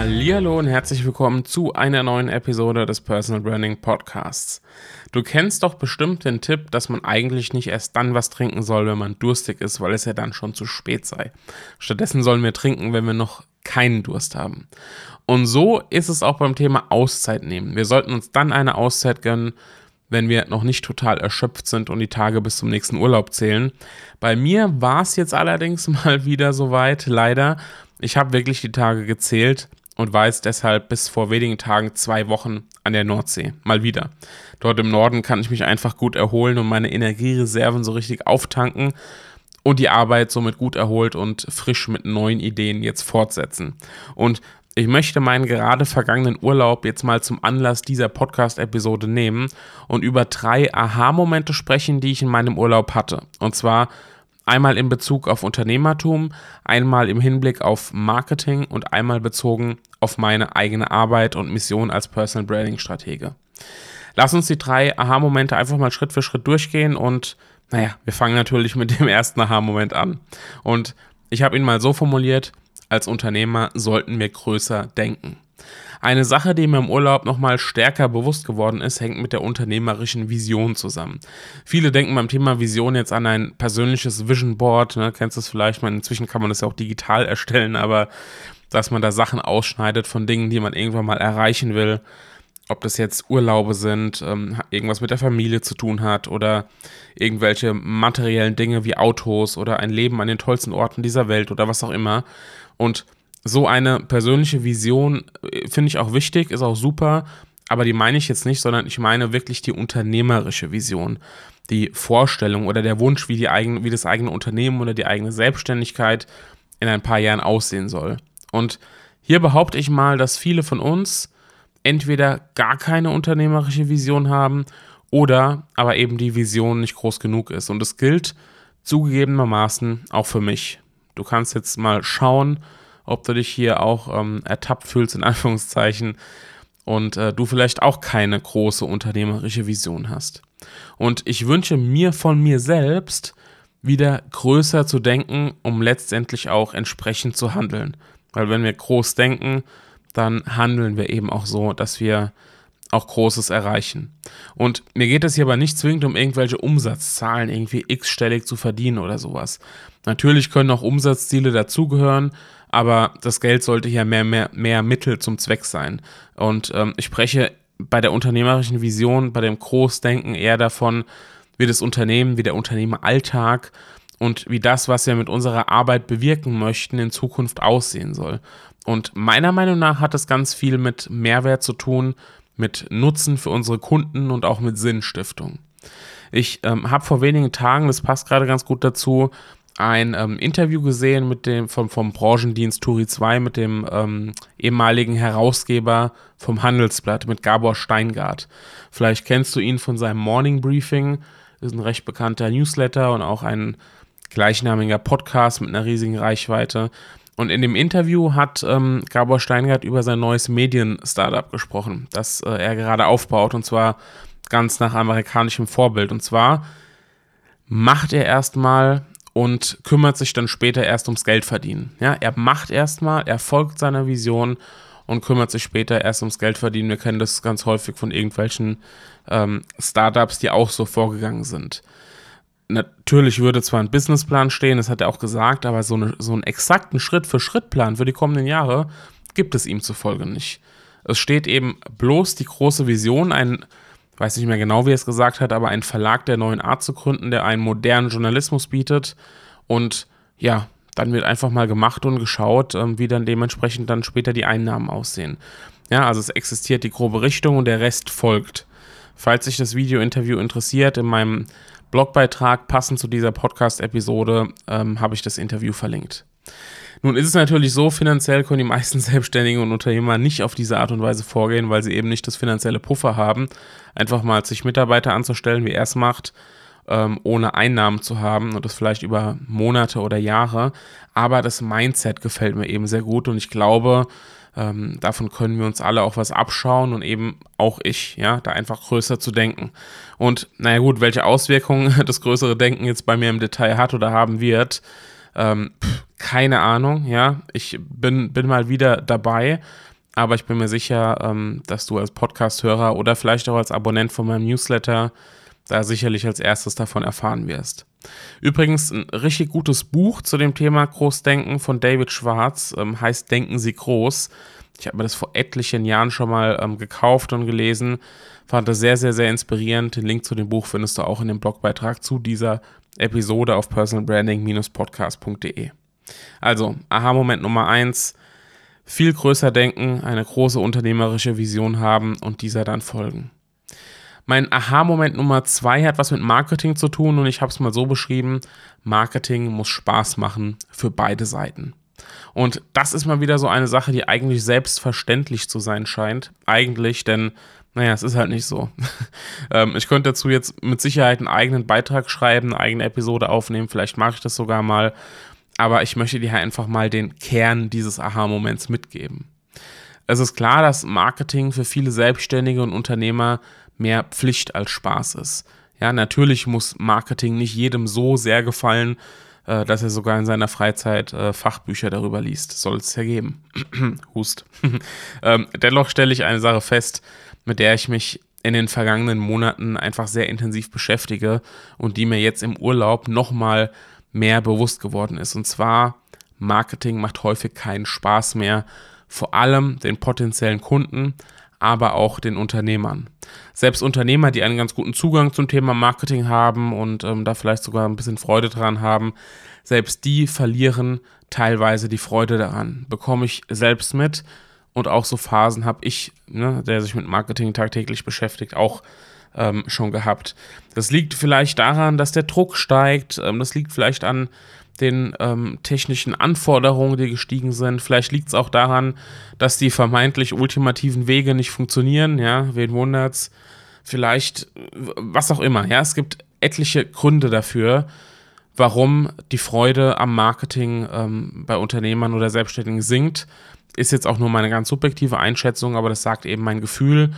Hallo und herzlich willkommen zu einer neuen Episode des Personal Branding Podcasts. Du kennst doch bestimmt den Tipp, dass man eigentlich nicht erst dann was trinken soll, wenn man durstig ist, weil es ja dann schon zu spät sei. Stattdessen sollen wir trinken, wenn wir noch keinen Durst haben. Und so ist es auch beim Thema Auszeit nehmen. Wir sollten uns dann eine Auszeit gönnen, wenn wir noch nicht total erschöpft sind und die Tage bis zum nächsten Urlaub zählen. Bei mir war es jetzt allerdings mal wieder soweit, leider. Ich habe wirklich die Tage gezählt und war jetzt deshalb bis vor wenigen Tagen zwei Wochen an der Nordsee. Mal wieder. Dort im Norden kann ich mich einfach gut erholen und meine Energiereserven so richtig auftanken und die Arbeit somit gut erholt und frisch mit neuen Ideen jetzt fortsetzen. Und ich möchte meinen gerade vergangenen Urlaub jetzt mal zum Anlass dieser Podcast-Episode nehmen und über drei Aha-Momente sprechen, die ich in meinem Urlaub hatte. Und zwar Einmal in Bezug auf Unternehmertum, einmal im Hinblick auf Marketing und einmal bezogen auf meine eigene Arbeit und Mission als Personal Branding Stratege. Lass uns die drei Aha-Momente einfach mal Schritt für Schritt durchgehen und naja, wir fangen natürlich mit dem ersten Aha-Moment an. Und ich habe ihn mal so formuliert, als Unternehmer sollten wir größer denken. Eine Sache, die mir im Urlaub nochmal stärker bewusst geworden ist, hängt mit der unternehmerischen Vision zusammen. Viele denken beim Thema Vision jetzt an ein persönliches Vision Board, ne, kennst du es vielleicht, man, inzwischen kann man das ja auch digital erstellen, aber dass man da Sachen ausschneidet von Dingen, die man irgendwann mal erreichen will, ob das jetzt Urlaube sind, ähm, irgendwas mit der Familie zu tun hat oder irgendwelche materiellen Dinge wie Autos oder ein Leben an den tollsten Orten dieser Welt oder was auch immer. Und so eine persönliche Vision äh, finde ich auch wichtig, ist auch super, aber die meine ich jetzt nicht, sondern ich meine wirklich die unternehmerische Vision. Die Vorstellung oder der Wunsch, wie, die eigene, wie das eigene Unternehmen oder die eigene Selbstständigkeit in ein paar Jahren aussehen soll. Und hier behaupte ich mal, dass viele von uns entweder gar keine unternehmerische Vision haben oder aber eben die Vision nicht groß genug ist. Und es gilt zugegebenermaßen auch für mich. Du kannst jetzt mal schauen, ob du dich hier auch ähm, ertappt fühlst, in Anführungszeichen, und äh, du vielleicht auch keine große unternehmerische Vision hast. Und ich wünsche mir von mir selbst, wieder größer zu denken, um letztendlich auch entsprechend zu handeln. Weil wenn wir groß denken, dann handeln wir eben auch so, dass wir auch Großes erreichen. Und mir geht es hier aber nicht zwingend um irgendwelche Umsatzzahlen, irgendwie x-stellig zu verdienen oder sowas. Natürlich können auch Umsatzziele dazugehören, aber das Geld sollte hier mehr, mehr, mehr Mittel zum Zweck sein. Und ähm, ich spreche bei der unternehmerischen Vision, bei dem Großdenken eher davon, wie das Unternehmen, wie der Unternehmeralltag und wie das, was wir mit unserer Arbeit bewirken möchten, in Zukunft aussehen soll. Und meiner Meinung nach hat es ganz viel mit Mehrwert zu tun, mit Nutzen für unsere Kunden und auch mit Sinnstiftung. Ich ähm, habe vor wenigen Tagen, das passt gerade ganz gut dazu, ein ähm, Interview gesehen mit dem vom, vom Branchendienst Turi 2 mit dem ähm, ehemaligen Herausgeber vom Handelsblatt mit Gabor Steingart. Vielleicht kennst du ihn von seinem Morning Briefing, ist ein recht bekannter Newsletter und auch ein gleichnamiger Podcast mit einer riesigen Reichweite. Und in dem Interview hat ähm, Gabor Steingart über sein neues Medien-Startup gesprochen, das äh, er gerade aufbaut und zwar ganz nach amerikanischem Vorbild. Und zwar macht er erstmal und kümmert sich dann später erst ums Geld verdienen. Ja, er macht erstmal, er folgt seiner Vision und kümmert sich später erst ums Geld verdienen. Wir kennen das ganz häufig von irgendwelchen ähm, Startups, die auch so vorgegangen sind. Natürlich würde zwar ein Businessplan stehen, das hat er auch gesagt, aber so, eine, so einen exakten Schritt-für-Schritt-Plan für die kommenden Jahre gibt es ihm zufolge nicht. Es steht eben bloß die große Vision, ein weiß nicht mehr genau, wie er es gesagt hat, aber einen Verlag der neuen Art zu gründen, der einen modernen Journalismus bietet. Und ja, dann wird einfach mal gemacht und geschaut, ähm, wie dann dementsprechend dann später die Einnahmen aussehen. Ja, also es existiert die grobe Richtung und der Rest folgt. Falls sich das Video-Interview interessiert, in meinem Blogbeitrag passend zu dieser Podcast-Episode ähm, habe ich das Interview verlinkt. Nun ist es natürlich so, finanziell können die meisten Selbstständigen und Unternehmer nicht auf diese Art und Weise vorgehen, weil sie eben nicht das finanzielle Puffer haben, einfach mal sich Mitarbeiter anzustellen, wie er es macht, ähm, ohne Einnahmen zu haben und das vielleicht über Monate oder Jahre. Aber das Mindset gefällt mir eben sehr gut und ich glaube, ähm, davon können wir uns alle auch was abschauen und eben auch ich, ja, da einfach größer zu denken. Und naja gut, welche Auswirkungen das größere Denken jetzt bei mir im Detail hat oder haben wird, ähm, pff, keine Ahnung, ja. Ich bin, bin mal wieder dabei, aber ich bin mir sicher, ähm, dass du als Podcast-Hörer oder vielleicht auch als Abonnent von meinem Newsletter da sicherlich als erstes davon erfahren wirst. Übrigens, ein richtig gutes Buch zu dem Thema Großdenken von David Schwarz ähm, heißt Denken Sie groß. Ich habe mir das vor etlichen Jahren schon mal ähm, gekauft und gelesen. Fand das sehr, sehr, sehr inspirierend. Den Link zu dem Buch findest du auch in dem Blogbeitrag zu dieser Episode auf personalbranding-podcast.de. Also, Aha-Moment Nummer eins: Viel größer denken, eine große unternehmerische Vision haben und dieser dann folgen. Mein Aha-Moment Nummer zwei hat was mit Marketing zu tun und ich habe es mal so beschrieben, Marketing muss Spaß machen für beide Seiten. Und das ist mal wieder so eine Sache, die eigentlich selbstverständlich zu sein scheint. Eigentlich, denn, naja, es ist halt nicht so. Ähm, ich könnte dazu jetzt mit Sicherheit einen eigenen Beitrag schreiben, eine eigene Episode aufnehmen, vielleicht mache ich das sogar mal. Aber ich möchte dir einfach mal den Kern dieses Aha-Moments mitgeben. Es ist klar, dass Marketing für viele Selbstständige und Unternehmer mehr Pflicht als Spaß ist. Ja, natürlich muss Marketing nicht jedem so sehr gefallen, äh, dass er sogar in seiner Freizeit äh, Fachbücher darüber liest. Soll es ja geben. Hust. ähm, dennoch stelle ich eine Sache fest, mit der ich mich in den vergangenen Monaten einfach sehr intensiv beschäftige und die mir jetzt im Urlaub nochmal mehr bewusst geworden ist. Und zwar, Marketing macht häufig keinen Spaß mehr, vor allem den potenziellen Kunden, aber auch den Unternehmern. Selbst Unternehmer, die einen ganz guten Zugang zum Thema Marketing haben und ähm, da vielleicht sogar ein bisschen Freude dran haben, selbst die verlieren teilweise die Freude daran. Bekomme ich selbst mit und auch so Phasen habe ich, ne, der sich mit Marketing tagtäglich beschäftigt, auch ähm, schon gehabt. Das liegt vielleicht daran, dass der Druck steigt, ähm, das liegt vielleicht an den ähm, technischen Anforderungen, die gestiegen sind. Vielleicht liegt es auch daran, dass die vermeintlich ultimativen Wege nicht funktionieren. Ja, wen wundert's? Vielleicht, was auch immer. Ja, es gibt etliche Gründe dafür, warum die Freude am Marketing ähm, bei Unternehmern oder Selbstständigen sinkt. Ist jetzt auch nur meine ganz subjektive Einschätzung, aber das sagt eben mein Gefühl.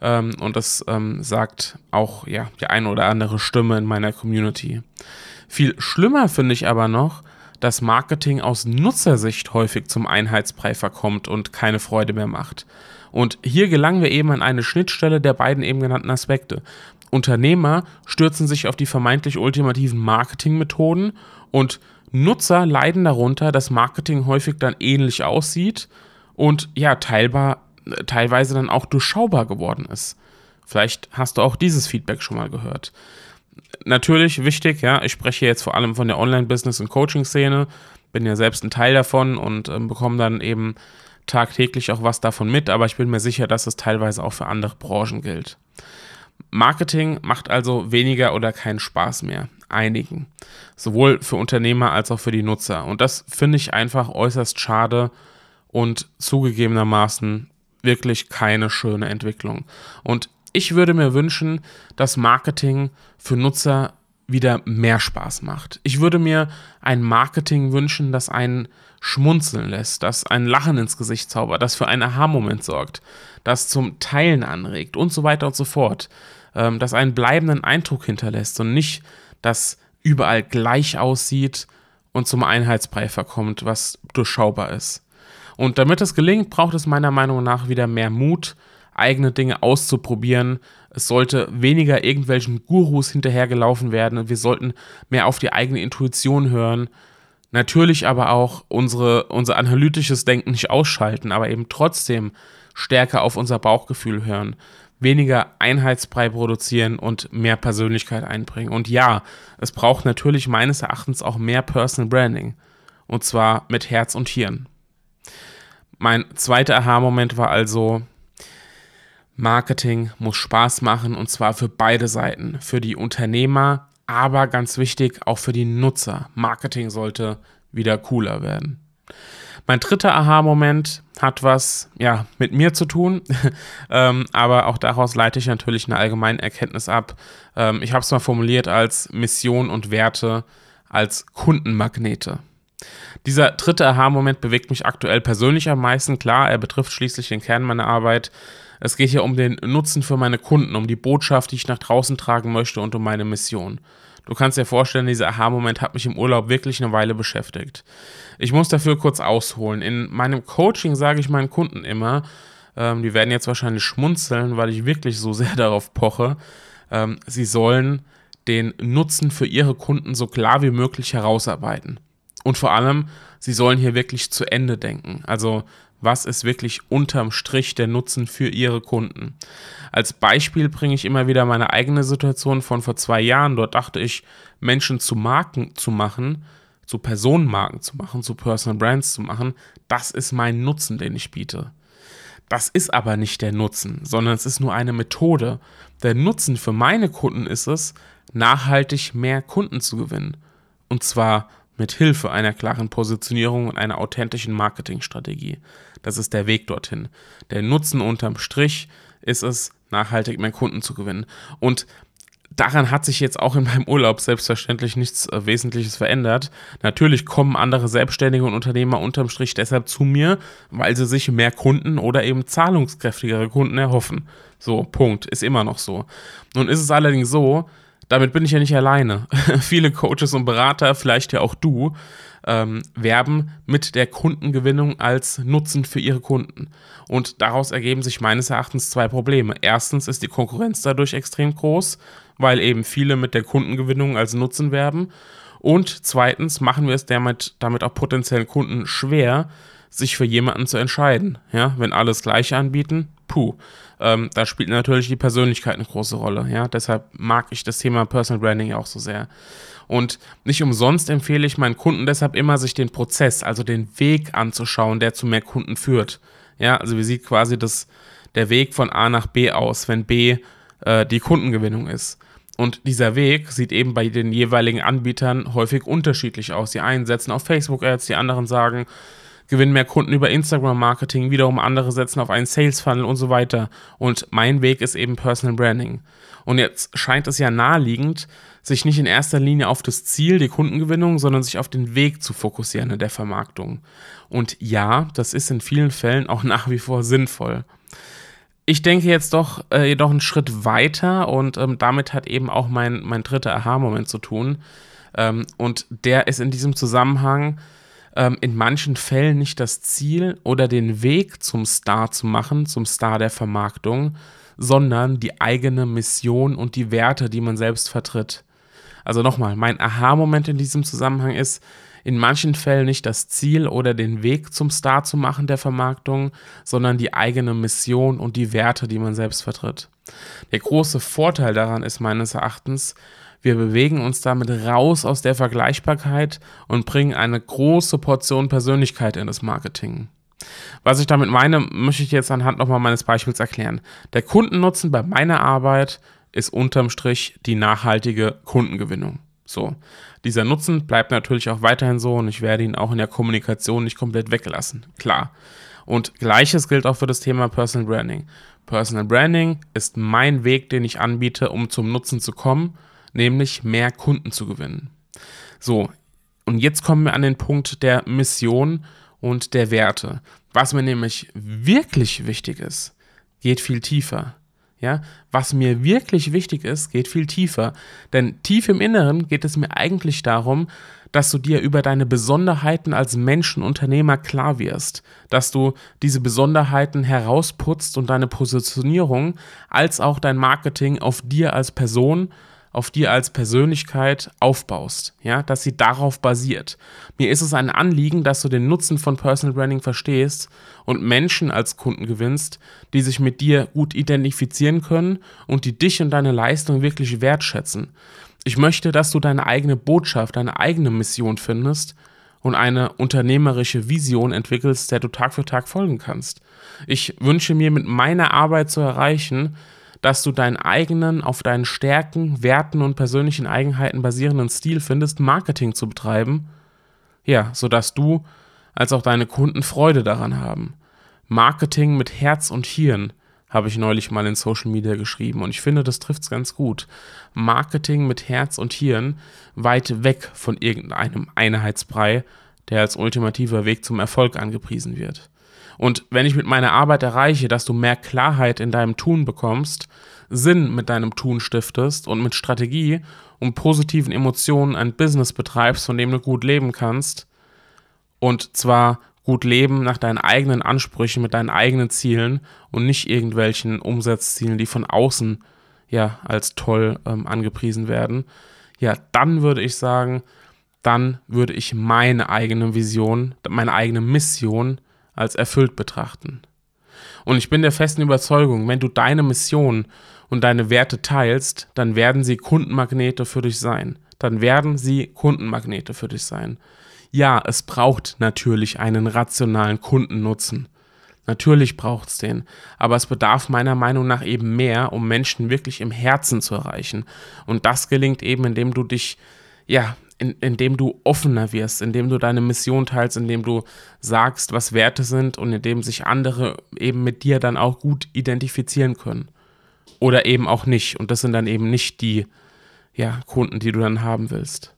Ähm, und das ähm, sagt auch ja, die eine oder andere Stimme in meiner Community. Viel schlimmer finde ich aber noch, dass Marketing aus Nutzersicht häufig zum Einheitsbrei verkommt und keine Freude mehr macht. Und hier gelangen wir eben an eine Schnittstelle der beiden eben genannten Aspekte. Unternehmer stürzen sich auf die vermeintlich ultimativen Marketingmethoden und Nutzer leiden darunter, dass Marketing häufig dann ähnlich aussieht und ja, teilbar, teilweise dann auch durchschaubar geworden ist. Vielleicht hast du auch dieses Feedback schon mal gehört natürlich wichtig, ja, ich spreche jetzt vor allem von der Online-Business- und Coaching-Szene, bin ja selbst ein Teil davon und äh, bekomme dann eben tagtäglich auch was davon mit, aber ich bin mir sicher, dass es teilweise auch für andere Branchen gilt. Marketing macht also weniger oder keinen Spaß mehr. Einigen. Sowohl für Unternehmer als auch für die Nutzer. Und das finde ich einfach äußerst schade und zugegebenermaßen wirklich keine schöne Entwicklung. Und ich würde mir wünschen, dass Marketing für Nutzer wieder mehr Spaß macht. Ich würde mir ein Marketing wünschen, das einen schmunzeln lässt, das ein Lachen ins Gesicht zaubert, das für einen Aha-Moment sorgt, das zum Teilen anregt und so weiter und so fort, ähm, das einen bleibenden Eindruck hinterlässt und nicht das überall gleich aussieht und zum Einheitsbrei verkommt, was durchschaubar ist. Und damit es gelingt, braucht es meiner Meinung nach wieder mehr Mut, eigene Dinge auszuprobieren. Es sollte weniger irgendwelchen Gurus hinterhergelaufen werden. Wir sollten mehr auf die eigene Intuition hören. Natürlich aber auch unsere, unser analytisches Denken nicht ausschalten, aber eben trotzdem stärker auf unser Bauchgefühl hören. Weniger Einheitsbrei produzieren und mehr Persönlichkeit einbringen. Und ja, es braucht natürlich meines Erachtens auch mehr Personal Branding. Und zwar mit Herz und Hirn. Mein zweiter Aha-Moment war also, Marketing muss Spaß machen und zwar für beide Seiten, für die Unternehmer, aber ganz wichtig auch für die Nutzer. Marketing sollte wieder cooler werden. Mein dritter Aha-Moment hat was ja, mit mir zu tun, ähm, aber auch daraus leite ich natürlich eine allgemeine Erkenntnis ab. Ähm, ich habe es mal formuliert als Mission und Werte als Kundenmagnete. Dieser dritte Aha-Moment bewegt mich aktuell persönlich am meisten. Klar, er betrifft schließlich den Kern meiner Arbeit. Es geht hier um den Nutzen für meine Kunden, um die Botschaft, die ich nach draußen tragen möchte und um meine Mission. Du kannst dir vorstellen, dieser Aha-Moment hat mich im Urlaub wirklich eine Weile beschäftigt. Ich muss dafür kurz ausholen. In meinem Coaching sage ich meinen Kunden immer, ähm, die werden jetzt wahrscheinlich schmunzeln, weil ich wirklich so sehr darauf poche, ähm, sie sollen den Nutzen für ihre Kunden so klar wie möglich herausarbeiten. Und vor allem, sie sollen hier wirklich zu Ende denken. Also was ist wirklich unterm Strich der Nutzen für ihre Kunden. Als Beispiel bringe ich immer wieder meine eigene Situation von vor zwei Jahren. Dort dachte ich, Menschen zu Marken zu machen, zu Personenmarken zu machen, zu Personal Brands zu machen, das ist mein Nutzen, den ich biete. Das ist aber nicht der Nutzen, sondern es ist nur eine Methode. Der Nutzen für meine Kunden ist es, nachhaltig mehr Kunden zu gewinnen. Und zwar mit Hilfe einer klaren Positionierung und einer authentischen Marketingstrategie. Das ist der Weg dorthin. Der Nutzen unterm Strich ist es, nachhaltig mehr Kunden zu gewinnen. Und daran hat sich jetzt auch in meinem Urlaub selbstverständlich nichts äh, Wesentliches verändert. Natürlich kommen andere Selbstständige und Unternehmer unterm Strich deshalb zu mir, weil sie sich mehr Kunden oder eben zahlungskräftigere Kunden erhoffen. So, Punkt. Ist immer noch so. Nun ist es allerdings so, damit bin ich ja nicht alleine. Viele Coaches und Berater, vielleicht ja auch du, ähm, werben mit der Kundengewinnung als Nutzen für ihre Kunden. Und daraus ergeben sich meines Erachtens zwei Probleme. Erstens ist die Konkurrenz dadurch extrem groß, weil eben viele mit der Kundengewinnung als Nutzen werben. Und zweitens machen wir es damit, damit auch potenziellen Kunden schwer, sich für jemanden zu entscheiden. Ja, wenn alles gleich anbieten, puh. Ähm, da spielt natürlich die Persönlichkeit eine große Rolle. Ja, deshalb mag ich das Thema Personal Branding auch so sehr. Und nicht umsonst empfehle ich meinen Kunden deshalb immer, sich den Prozess, also den Weg anzuschauen, der zu mehr Kunden führt. Ja, also wie sieht quasi das, der Weg von A nach B aus, wenn B äh, die Kundengewinnung ist. Und dieser Weg sieht eben bei den jeweiligen Anbietern häufig unterschiedlich aus. Die einen setzen auf Facebook-Ads, die anderen sagen, gewinnen mehr Kunden über Instagram-Marketing, wiederum andere setzen auf einen Sales-Funnel und so weiter. Und mein Weg ist eben Personal Branding. Und jetzt scheint es ja naheliegend, sich nicht in erster Linie auf das Ziel, die Kundengewinnung, sondern sich auf den Weg zu fokussieren in der Vermarktung. Und ja, das ist in vielen Fällen auch nach wie vor sinnvoll. Ich denke jetzt doch äh, jedoch einen Schritt weiter und ähm, damit hat eben auch mein, mein dritter Aha-Moment zu tun. Ähm, und der ist in diesem Zusammenhang ähm, in manchen Fällen nicht das Ziel oder den Weg zum Star zu machen, zum Star der Vermarktung, sondern die eigene Mission und die Werte, die man selbst vertritt. Also nochmal, mein Aha-Moment in diesem Zusammenhang ist, in manchen Fällen nicht das Ziel oder den Weg zum Star zu machen der Vermarktung, sondern die eigene Mission und die Werte, die man selbst vertritt. Der große Vorteil daran ist meines Erachtens, wir bewegen uns damit raus aus der Vergleichbarkeit und bringen eine große Portion Persönlichkeit in das Marketing. Was ich damit meine, möchte ich jetzt anhand nochmal meines Beispiels erklären. Der Kundennutzen bei meiner Arbeit ist unterm Strich die nachhaltige Kundengewinnung. So, dieser Nutzen bleibt natürlich auch weiterhin so und ich werde ihn auch in der Kommunikation nicht komplett weglassen. Klar. Und gleiches gilt auch für das Thema Personal Branding. Personal Branding ist mein Weg, den ich anbiete, um zum Nutzen zu kommen nämlich mehr Kunden zu gewinnen. So, und jetzt kommen wir an den Punkt der Mission und der Werte. Was mir nämlich wirklich wichtig ist, geht viel tiefer. Ja, was mir wirklich wichtig ist, geht viel tiefer. Denn tief im Inneren geht es mir eigentlich darum, dass du dir über deine Besonderheiten als Menschenunternehmer klar wirst, dass du diese Besonderheiten herausputzt und deine Positionierung als auch dein Marketing auf dir als Person auf dir als Persönlichkeit aufbaust, ja, dass sie darauf basiert. Mir ist es ein Anliegen, dass du den Nutzen von Personal Branding verstehst und Menschen als Kunden gewinnst, die sich mit dir gut identifizieren können und die dich und deine Leistung wirklich wertschätzen. Ich möchte, dass du deine eigene Botschaft, deine eigene Mission findest und eine unternehmerische Vision entwickelst, der du Tag für Tag folgen kannst. Ich wünsche mir mit meiner Arbeit zu erreichen, dass du deinen eigenen, auf deinen Stärken, Werten und persönlichen Eigenheiten basierenden Stil findest, Marketing zu betreiben, Ja, sodass du als auch deine Kunden Freude daran haben. Marketing mit Herz und Hirn habe ich neulich mal in Social Media geschrieben und ich finde, das trifft es ganz gut. Marketing mit Herz und Hirn, weit weg von irgendeinem Einheitsbrei, der als ultimativer Weg zum Erfolg angepriesen wird. Und wenn ich mit meiner Arbeit erreiche, dass du mehr Klarheit in deinem Tun bekommst, Sinn mit deinem Tun stiftest und mit Strategie und positiven Emotionen ein Business betreibst, von dem du gut leben kannst, und zwar gut leben nach deinen eigenen Ansprüchen, mit deinen eigenen Zielen und nicht irgendwelchen Umsatzzielen, die von außen ja als toll ähm, angepriesen werden, ja, dann würde ich sagen, dann würde ich meine eigene Vision, meine eigene Mission als erfüllt betrachten. Und ich bin der festen Überzeugung, wenn du deine Mission und deine Werte teilst, dann werden sie Kundenmagnete für dich sein. Dann werden sie Kundenmagnete für dich sein ja, es braucht natürlich einen rationalen Kundennutzen. Natürlich braucht es den, aber es bedarf meiner Meinung nach eben mehr, um Menschen wirklich im Herzen zu erreichen. Und das gelingt eben, indem du dich, ja, in, indem du offener wirst, indem du deine Mission teilst, indem du sagst, was Werte sind und indem sich andere eben mit dir dann auch gut identifizieren können. Oder eben auch nicht. Und das sind dann eben nicht die ja, Kunden, die du dann haben willst.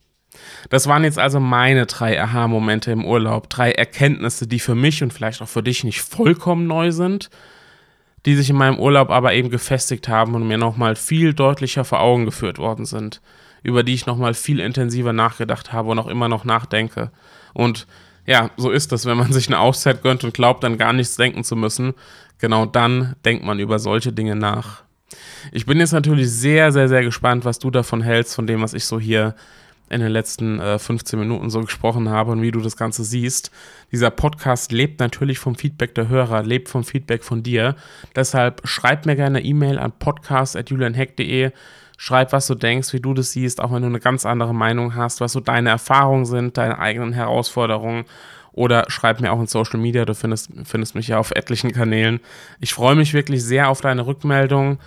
Das waren jetzt also meine drei Aha-Momente im Urlaub, drei Erkenntnisse, die für mich und vielleicht auch für dich nicht vollkommen neu sind, die sich in meinem Urlaub aber eben gefestigt haben und mir nochmal viel deutlicher vor Augen geführt worden sind, über die ich nochmal viel intensiver nachgedacht habe und auch immer noch nachdenke. Und ja, so ist es, wenn man sich eine Auszeit gönnt und glaubt, dann gar nichts denken zu müssen. Genau dann denkt man über solche Dinge nach. Ich bin jetzt natürlich sehr, sehr, sehr gespannt, was du davon hältst, von dem, was ich so hier in den letzten äh, 15 Minuten so gesprochen habe und wie du das Ganze siehst. Dieser Podcast lebt natürlich vom Feedback der Hörer, lebt vom Feedback von dir. Deshalb schreib mir gerne E-Mail an podcast.julianheck.de. Schreib, was du denkst, wie du das siehst, auch wenn du eine ganz andere Meinung hast, was so deine Erfahrungen sind, deine eigenen Herausforderungen. Oder schreib mir auch in Social Media, du findest, findest mich ja auf etlichen Kanälen. Ich freue mich wirklich sehr auf deine Rückmeldung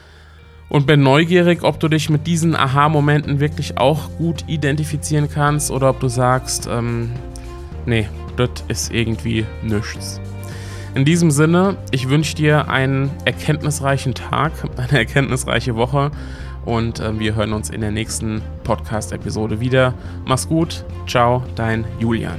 und bin neugierig, ob du dich mit diesen Aha-Momenten wirklich auch gut identifizieren kannst oder ob du sagst, ähm, nee, das ist irgendwie nichts. In diesem Sinne, ich wünsche dir einen erkenntnisreichen Tag, eine erkenntnisreiche Woche und äh, wir hören uns in der nächsten Podcast-Episode wieder. Mach's gut, ciao, dein Julian.